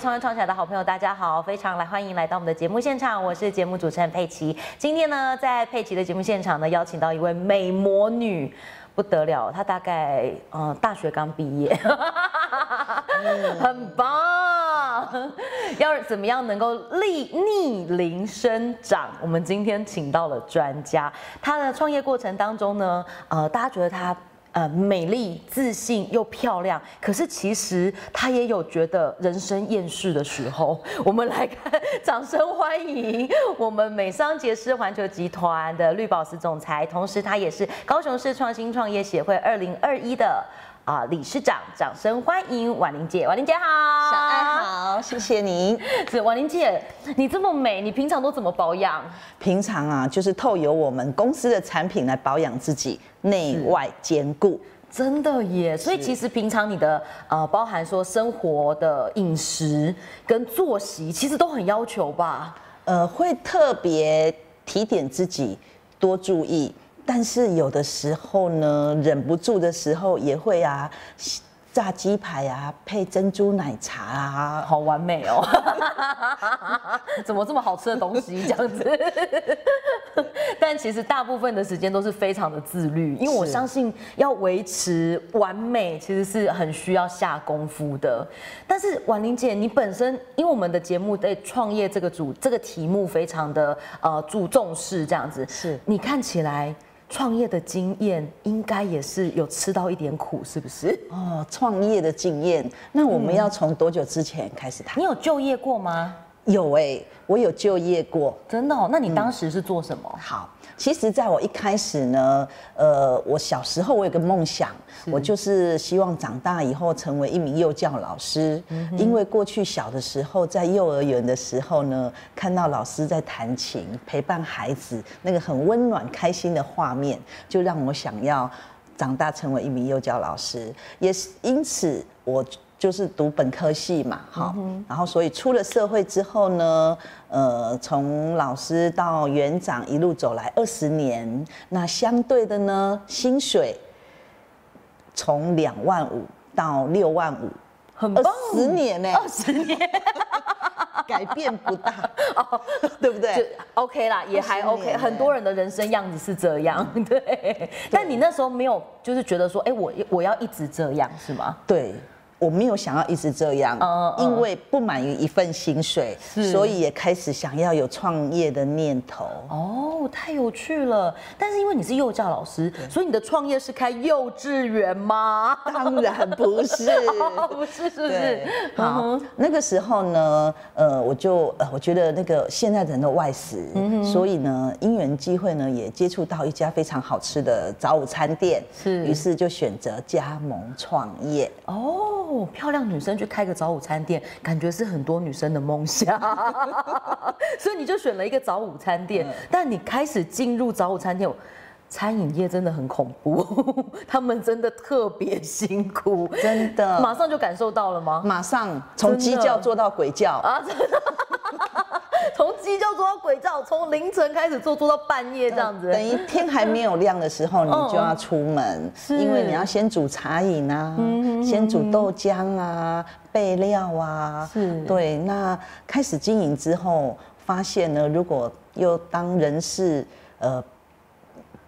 创业创起来的好朋友，大家好，非常来欢迎来到我们的节目现场，我是节目主持人佩奇。今天呢，在佩奇的节目现场呢，邀请到一位美魔女，不得了，她大概呃大学刚毕业，很棒。要怎么样能够逆逆龄生长？我们今天请到了专家，她的创业过程当中呢，呃，大家觉得她。呃，美丽、自信又漂亮，可是其实她也有觉得人生厌世的时候。我们来看，掌声欢迎我们美商杰斯环球集团的绿宝石总裁，同时他也是高雄市创新创业协会二零二一的。啊，理事长，掌声欢迎婉玲姐。婉玲姐好，小爱好，谢谢你。是婉玲姐，你这么美，你平常都怎么保养？平常啊，就是透由我们公司的产品来保养自己，内外兼顾。真的耶，所以其实平常你的呃，包含说生活的饮食跟作息，其实都很要求吧？呃，会特别提点自己，多注意。但是有的时候呢，忍不住的时候也会啊，炸鸡排啊，配珍珠奶茶啊，好完美哦！怎么这么好吃的东西这样子？但其实大部分的时间都是非常的自律，因为我相信要维持完美，其实是很需要下功夫的。但是婉玲姐，你本身因为我们的节目对创业这个主这个题目非常的呃注重视，这样子，是你看起来。创业的经验应该也是有吃到一点苦，是不是？哦，创业的经验，那我们要从多久之前开始谈？你有就业过吗？有哎，我有就业过，真的哦。那你当时是做什么？好。其实，在我一开始呢，呃，我小时候我有个梦想，我就是希望长大以后成为一名幼教老师。因为过去小的时候，在幼儿园的时候呢，看到老师在弹琴陪伴孩子，那个很温暖开心的画面，就让我想要长大成为一名幼教老师。也是因此我。就是读本科系嘛，好，然后所以出了社会之后呢，呃，从老师到园长一路走来二十年，那相对的呢，薪水从两万五到六万五，很棒，十年呢，二十年，改变不大，哦，对不对？OK 啦，也还 OK，很多人的人生样子是这样，对。但你那时候没有，就是觉得说，哎，我我要一直这样，是吗？对。我没有想要一直这样，因为不满于一份薪水，所以也开始想要有创业的念头。哦，太有趣了！但是因为你是幼教老师，所以你的创业是开幼稚园吗？当然不是，不是，是不是？好，那个时候呢，呃，我就呃，我觉得那个现在人都外食，所以呢，因缘机会呢，也接触到一家非常好吃的早午餐店，是，于是就选择加盟创业。哦。哦，漂亮女生去开个早午餐店，感觉是很多女生的梦想，所以你就选了一个早午餐店。但你开始进入早午餐店，餐饮业真的很恐怖，他们真的特别辛苦，真的。马上就感受到了吗？马上从鸡叫做到鬼叫啊！真的。从鸡叫做到鬼叫，从凌晨开始做做到半夜这样子。等于天还没有亮的时候，你就要出门，因为你要先煮茶饮啊，先煮豆浆啊，备料啊。是，对。那开始经营之后，发现呢，如果又当人事，呃。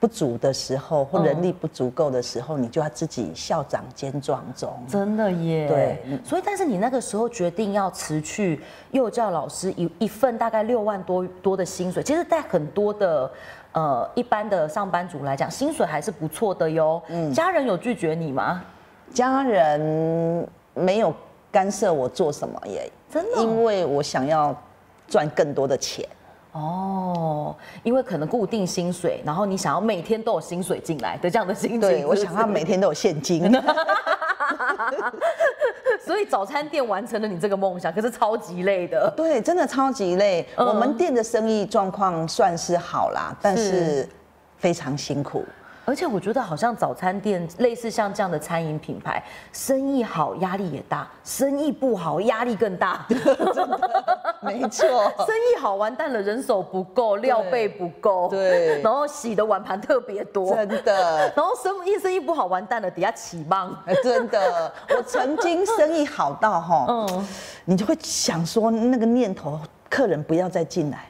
不足的时候，或人力不足够的时候，你就要自己校长兼壮中。真的耶。对，所以但是你那个时候决定要辞去幼教老师一一份大概六万多多的薪水，其实，在很多的呃一般的上班族来讲，薪水还是不错的哟。嗯。家人有拒绝你吗？家人没有干涉我做什么耶。真的。因为我想要赚更多的钱。哦，因为可能固定薪水，然后你想要每天都有薪水进来的这样的心情，对我想要每天都有现金，所以早餐店完成了你这个梦想，可是超级累的，对，真的超级累。我们店的生意状况算是好啦，但是非常辛苦。而且我觉得好像早餐店类似像这样的餐饮品牌，生意好压力也大，生意不好压力更大。没错，生意好完蛋了，人手不够，料备不够，对 然后洗的碗盘特别多，真的。然后生意生意不好完蛋了，底下起棒。哎真的，我曾经生意好到哈，嗯，你就会想说那个念头，客人不要再进来。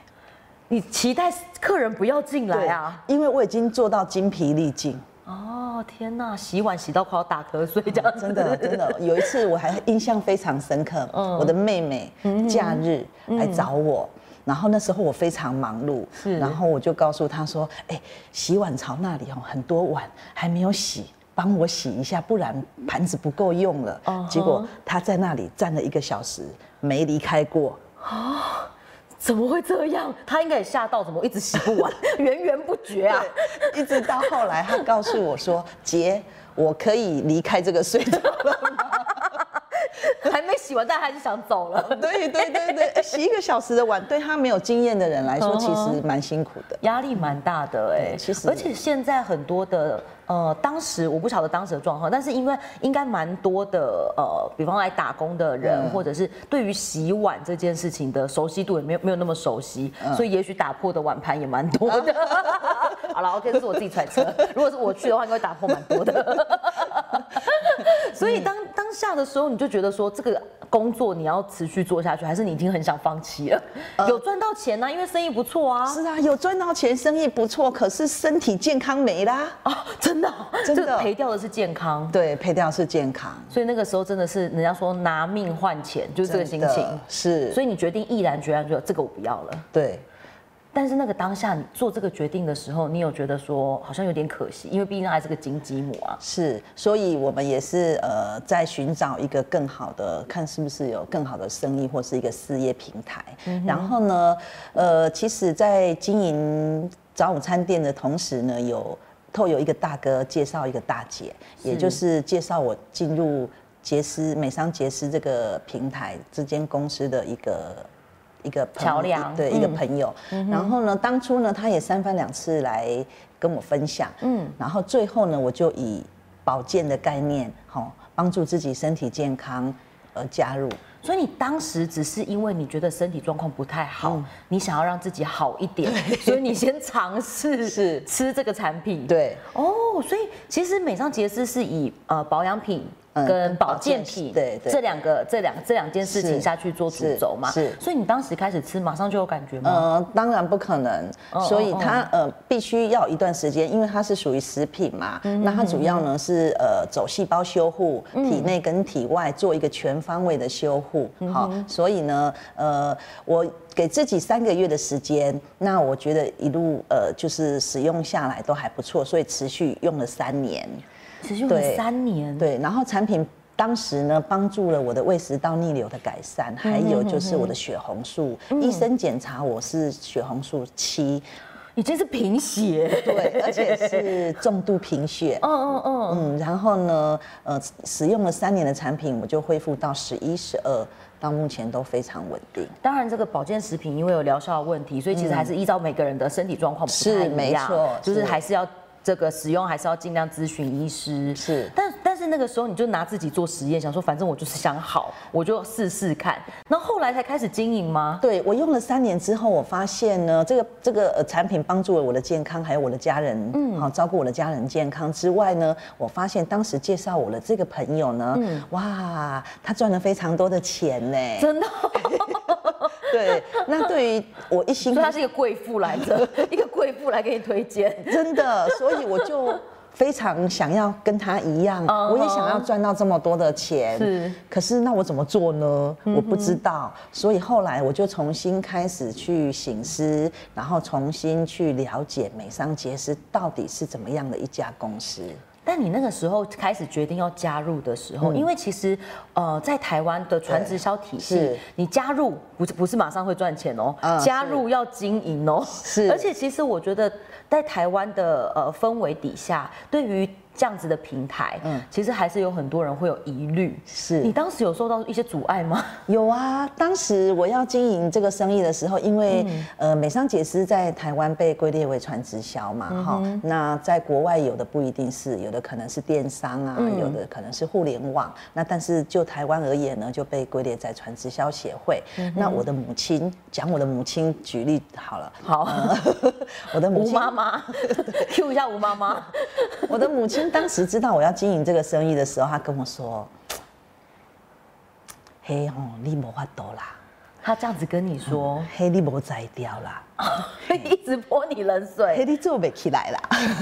你期待客人不要进来啊？因为我已经做到精疲力尽。哦天哪，洗碗洗到快要打瞌睡这样子，真的真的，有一次我还印象非常深刻，嗯我的妹妹假日来找我。然后那时候我非常忙碌，然后我就告诉她说：“哎，洗碗槽那里哦很多碗还没有洗，帮我洗一下，不然盘子不够用了。结果她在那里站了一个小时，没离开过。怎么会这样？他应该也吓到，怎么一直洗不完，源源不绝啊？一直到后来，他告诉我说：“姐，我可以离开这个隧道了。” 还没洗完，但还是想走了。对对对对，哎洗一个小时的碗，对他没有经验的人来说，嗯其实蛮辛苦的。压力蛮大的哎、对其实而且现在很多的呃，当时我不晓得当时的状况，但是因为应该蛮多的呃，比方来打工的人，嗯或者是对于洗碗这件事情的熟悉度也没有没有那么熟悉，嗯所以也许打破的碗盘也蛮多的。好了，OK，这是我自己揣测。如果是我去的话，应该会打破蛮多的。所以当当下的时候，你就觉得说这个工作你要持续做下去，还是你已经很想放弃了？有赚到钱呢、因为生意不错啊。是啊，有赚到钱，生意不错，可是身体健康没啦。哦，真的哦、真的这个赔掉的是健康。对，赔掉是健康，所以那个时候真的是人家说拿命换钱，就是这个心情。是，所以你决定毅然决然说这个我不要了。对，但是那个当下你做这个决定的时候，你有觉得说好像有点可惜，因为毕竟他还是个金鸡母啊。是，所以我们也是呃在寻找一个更好的，看是不是有更好的生意或是一个事业平台。然后呢，呃，其实，在经营早午餐店的同时呢，有透有一个大哥介绍一个大姐，也就是介绍我进入杰斯美商杰斯这个平台这间公司的一个。一个桥梁对一个嗯。朋友，然后呢，当初呢，他也三番两次来跟我分享，嗯，然后最后呢，我就以保健的概念，好帮助自己身体健康而加入，所以你当时只是因为你觉得身体状况不太好，嗯。你想要让自己好一点，所以你先尝试 是。吃这个产品。对，哦，所以其实美商杰斯是以呃保养品。嗯跟保健品，这两个这两这两件事情下去做主轴嘛，所以你当时开始吃，马上就有感觉吗？呃，当然不可能，哦所以它呃必须要一段时间，因为它是属于食品嘛，嗯那它主要呢是呃走细胞修护，体内跟体外做一个全方位的修护，嗯好，所以呢，呃，我给自己三个月的时间，那我觉得一路呃就是使用下来都还不错，所以持续用了三年，持续三年，对，然后产品。当时呢，帮助了我的胃食道逆流的改善，还有就是我的血红素。医生检查我是血红素七，已经是贫血。对，而且是重度贫血。嗯嗯嗯，嗯，然后呢，呃，使用了三年的产品，我就恢复到十一、十二，到目前都非常稳定。当然，这个保健食品因为有疗效的问题，所以其实还是依照每个人的身体状况不是太一样，没错就是是还是要。这个使用还是要尽量咨询医师，是但但是那个时候你就拿自己做实验，想说反正我就是想好，我就试试看。那后来才开始经营吗？对我用了三年之后，我发现呢，这个这个呃产品帮助了我的健康，还有我的家人，嗯，好照顾我的家人健康之外呢，我发现当时介绍我的这个朋友呢，嗯哇，他赚了非常多的钱呢。真的，对，那对于我一心所以她是一个贵妇来着，一个贵妇来给你推荐。真的，所以我就非常想要跟他一样，我也想要赚到这么多的钱。是，可是那我怎么做呢？我不知道，所以后来我就重新开始去醒思，然后重新去了解美商杰斯到底是怎么样的一家公司。但你那个时候开始决定要加入的时候，因为其实呃，在台湾的传直销体系，你加入不是不是马上会赚钱哦，嗯加入要经营哦。是。而且其实我觉得在台湾的呃氛围底下，对于这样子的平台，嗯，其实还是有很多人会有疑虑。是。你当时有受到一些阻碍吗？有啊，当时我要经营这个生意的时候，因为呃美商解释在台湾被归列为传直销嘛，哈，那在国外有的不一定是，有的可能是电商啊，有的可能是互联网。那但是就台湾而言呢，就被归列在传直销协会。那我的母亲讲我的母亲举例好了，好，我的母亲吴妈妈，Q 一下吴妈妈，我的母亲当时知道我要经营这个生意的时候，他跟我说：“嘿吼，你无法度啦。”她这样子跟你说：“黑，你无摘掉啦。”一直泼你冷水，嘿，你做不起来啦。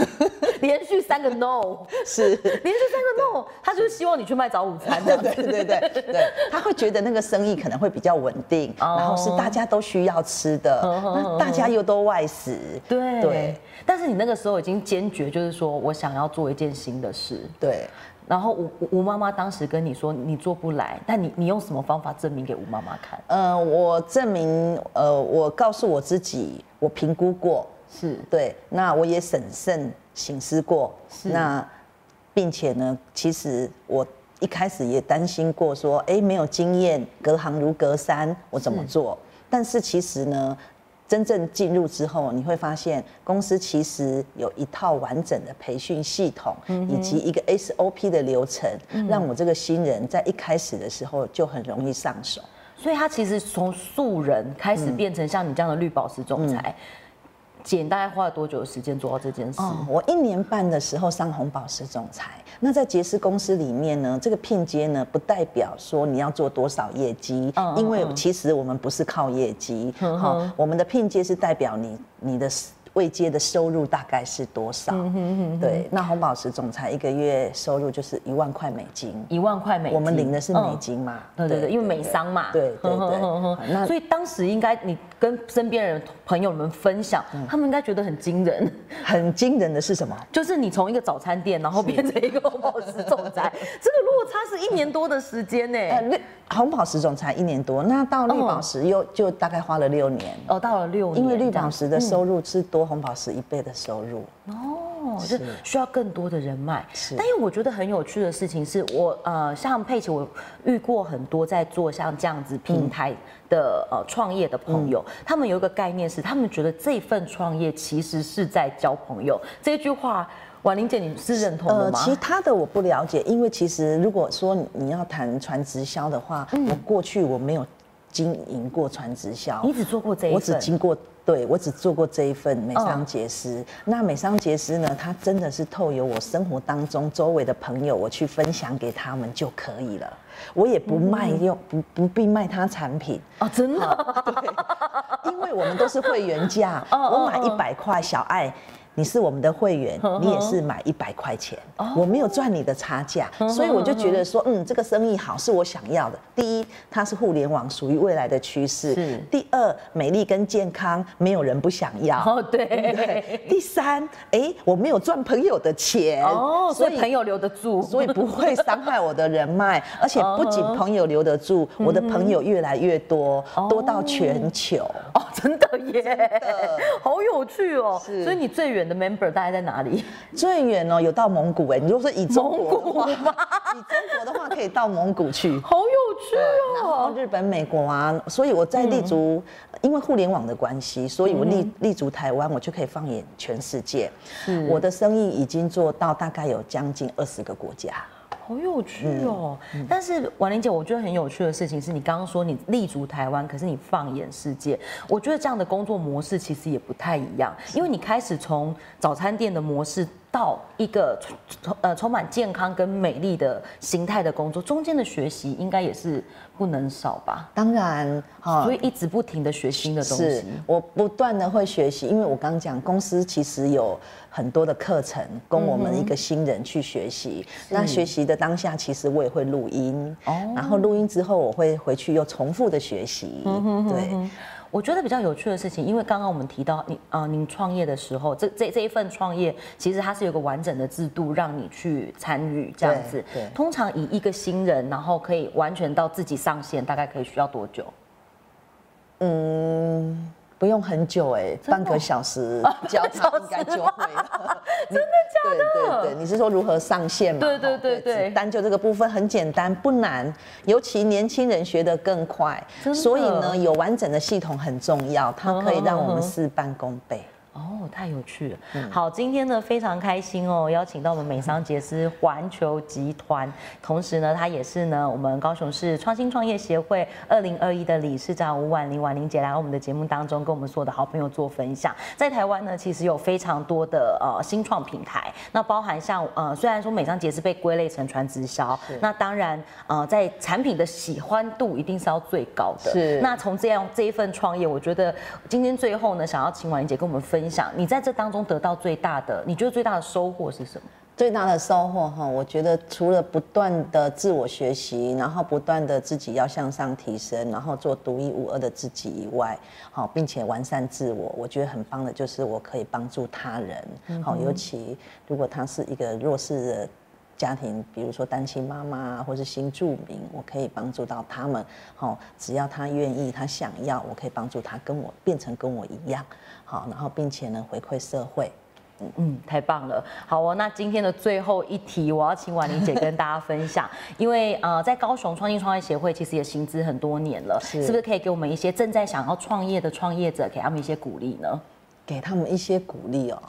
连续三个 no，是。连续三个 no，他就是希望你去卖早午餐的，对对对对，他会觉得那个生意可能会比较稳定，然后是大家都需要吃的，那大家又都外食，对。对。但是你那个时候已经坚决，就是说我想要做一件新的事，对。然后吴吴妈妈当时跟你说你做不来，但你你用什么方法证明给吴妈妈看？呃，我证明，呃，我告诉我自己，我评估过，是对，那我也审慎。醒思过，那并且呢，其实我一开始也担心过，说，哎，没有经验，隔行如隔山，我怎么做？但是其实呢，真正进入之后，你会发现公司其实有一套完整的培训系统，以及一个 SOP 的流程，让我这个新人在一开始的时候就很容易上手。所以他其实从素人开始变成像你这样的绿宝石总裁。姐大概花了多久的时间做到这件事？我一年半的时候上红宝石总裁。那在杰斯公司里面呢，这个聘接呢，不代表说你要做多少业绩，因为其实我们不是靠业绩。好，我们的聘接是代表你你的。未接的收入大概是多少？对，那红宝石总裁一个月收入就是一万块美金。一万块美金，我们领的是美金嘛？对对对，因为美商嘛。对对对。那所以当时应该你跟身边人朋友们分享，他们应该觉得很惊人。很惊人的是什么？就是你从一个早餐店，然后变成一个红宝石总裁，这个落差是一年多的时间呢。红宝石总裁一年多，那到绿宝石又就大概花了六年。哦，到了六年，因为绿宝石的收入是多红宝石一倍的收入。哦，是需要更多的人脉。是，但因为我觉得很有趣的事情是，我呃，像佩奇，我遇过很多在做像这样子平台的呃创业的朋友，他们有一个概念是，他们觉得这份创业其实是在交朋友。这句话。婉玲姐，你是认同的吗？其他的我不了解，因为其实如果说你要谈传直销的话，我过去我没有经营过传直销。你只做过这一份？我只经过，对我只做过这一份美商杰斯。那美商杰斯呢？它真的是透由我生活当中周围的朋友，我去分享给他们就可以了。我也不卖用，不不必卖他产品啊，真的。对，因为我们都是会员价，我买一百块小爱。你是我们的会员，你也是买一百块钱，我没有赚你的差价，所以我就觉得说，嗯，这个生意好是我想要的。第一，它是互联网，属于未来的趋势；第二，美丽跟健康，没有人不想要。哦，对。第三，哎，我没有赚朋友的钱，哦，所以朋友留得住，所以不会伤害我的人脉，而且不仅朋友留得住，我的朋友越来越多，多到全球。哦，真的耶，好有趣哦。所以你最远。远的 member 大概在哪里？最远哦，有到蒙古哎。你如果说以中国的话，以中国的话可以到蒙古去，好有趣哦。日本、美国啊，所以我在立足，因为互联网的关系，所以我立立足台湾，我就可以放眼全世界。我的生意已经做到大概有将近二十个国家。好有趣哦！但是婉玲姐，我觉得很有趣的事情是你刚刚说你立足台湾，可是你放眼世界。我觉得这样的工作模式其实也不太一样，因为你开始从早餐店的模式。到一个充呃充满健康跟美丽的形态的工作，中间的学习应该也是不能少吧？当然，所以一直不停的学新的东西。我不断的会学习，因为我刚刚讲公司其实有很多的课程供我们一个新人去学习。那学习的当下，其实我也会录音，然后录音之后我会回去又重复的学习。对。我觉得比较有趣的事情，因为刚刚我们提到你啊，您创业的时候，这这这一份创业，其实它是有个完整的制度让你去参与这样子。对。通常以一个新人，然后可以完全到自己上线，大概可以需要多久？嗯。不用很久哎，半个小时 教他应该就会了。真的假的？对对对，你是说如何上线嘛？对对对对单就这个部分很简单，不难，尤其年轻人学得更快，所以呢，有完整的系统很重要，它可以让我们事半功倍。哦，太有趣了。好，今天呢非常开心哦，邀请到我们美商杰斯环球集团，同时呢，他也是呢我们高雄市创新创业协会二零二一的理事长吴婉玲，婉玲姐来到我们的节目当中，跟我们所有的好朋友做分享。在台湾呢，其实有非常多的呃新创平台，那包含像呃虽然说美商杰斯被归类成传直销，那当然呃在产品的喜欢度一定是要最高的。是。那从这样这一份创业，我觉得今天最后呢，想要请婉玲姐跟我们分。分享你在这当中得到最大的，你觉得最大的收获是什么？最大的收获哈，我觉得除了不断的自我学习，然后不断的自己要向上提升，然后做独一无二的自己以外，好，并且完善自我，我觉得很棒的就是我可以帮助他人，好，尤其如果他是一个弱势的。家庭，比如说单亲妈妈或是新住民，我可以帮助到他们。好，只要他愿意，他想要，我可以帮助他跟我变成跟我一样。好，然后并且呢回馈社会。嗯嗯，太棒了。好哦，那今天的最后一题，我要请婉玲姐跟大家分享。因为呃，在高雄创新创业协会其实也行之很多年了，是不是可以给我们一些正在想要创业的创业者，给他们一些鼓励呢？给他们一些鼓励哦。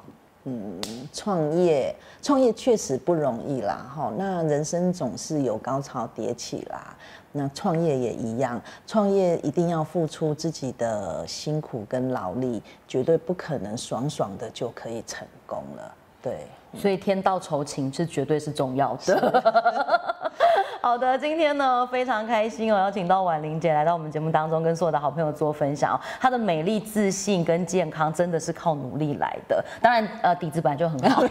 嗯，创业创业确实不容易啦，哈。那人生总是有高潮迭起啦，那创业也一样，创业一定要付出自己的辛苦跟劳力，绝对不可能爽爽的就可以成功了。对，所以天道酬勤是绝对是重要的。好的，今天呢非常开心哦，邀请到婉玲姐来到我们节目当中，跟所有的好朋友做分享哦。她的美丽、自信跟健康真的是靠努力来的，当然呃底子本来就很好，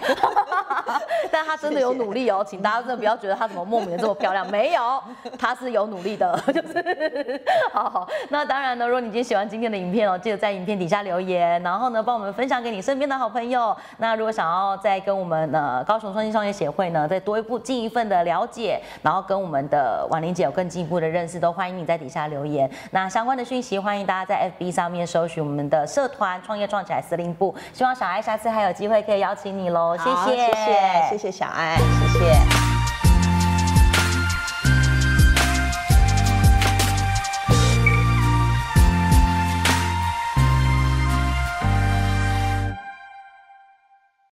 但她真的有努力哦，请大家真的不要觉得她怎么莫名的这么漂亮，没有，她是有努力的，就是好好。那当然呢，如果你今天喜欢今天的影片哦，记得在影片底下留言，然后呢帮我们分享给你身边的好朋友。那如果想要再跟我们呃高雄创新创业协会呢再多一步进一份的了解，然后我们的婉玲姐有更进一步的认识，都欢迎你在底下留言。那相关的讯息，欢迎大家在 FB 上面搜寻我们的社团“创业创起来司令部”。希望小爱下次还有机会可以邀请你喽，谢谢，谢谢，谢谢小爱，谢谢。